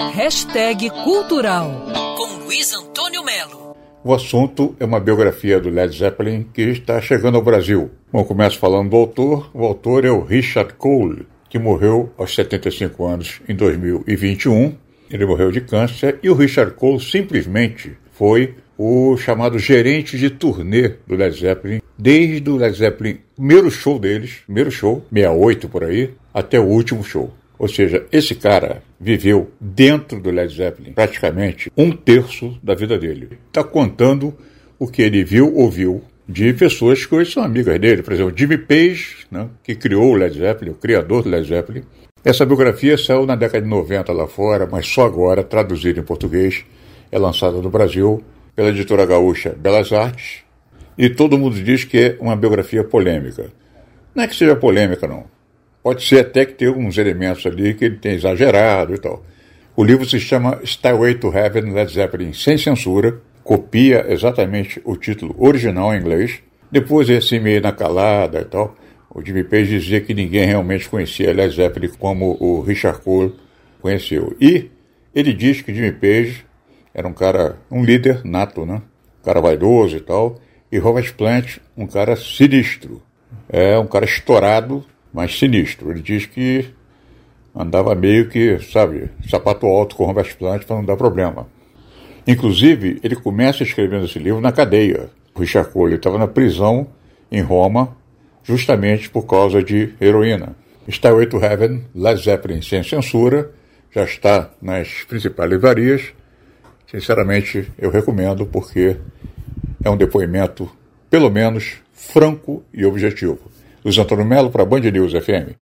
Hashtag Cultural com Luiz Antônio Melo. O assunto é uma biografia do Led Zeppelin que está chegando ao Brasil. Bom, começo falando do autor. O autor é o Richard Cole, que morreu aos 75 anos em 2021. Ele morreu de câncer e o Richard Cole simplesmente foi o chamado gerente de turnê do Led Zeppelin, desde o Led Zeppelin, primeiro show deles, primeiro show, 68 por aí, até o último show. Ou seja, esse cara viveu dentro do Led Zeppelin praticamente um terço da vida dele. Está contando o que ele viu, ouviu de pessoas que hoje são amigas dele. Por exemplo, Jimmy Page, né, que criou o Led Zeppelin, o criador do Led Zeppelin. Essa biografia saiu na década de 90 lá fora, mas só agora, traduzida em português, é lançada no Brasil pela editora gaúcha Belas Artes. E todo mundo diz que é uma biografia polêmica. Não é que seja polêmica, não. Pode ser até que tenha alguns elementos ali que ele tem exagerado e tal. O livro se chama Stairway to Heaven Led Zeppelin sem censura, copia exatamente o título original em inglês. Depois esse meio na calada e tal. O Jimmy Page dizia que ninguém realmente conhecia Led Zeppelin como o Richard Cole conheceu. E ele diz que Jimmy Page era um cara, um líder nato, né? Um cara vaidoso e tal. E Robert Plant, um cara sinistro. É um cara estourado mas sinistro. Ele diz que andava meio que, sabe, sapato alto com Plant para não dar problema. Inclusive, ele começa escrevendo esse livro na cadeia. O Richard Cole estava na prisão em Roma, justamente por causa de heroína. Stairway to Heaven, Led Zeppelin sem censura, já está nas principais livrarias. Sinceramente, eu recomendo porque é um depoimento, pelo menos, franco e objetivo. Luiz Antônio Melo para Band News FM.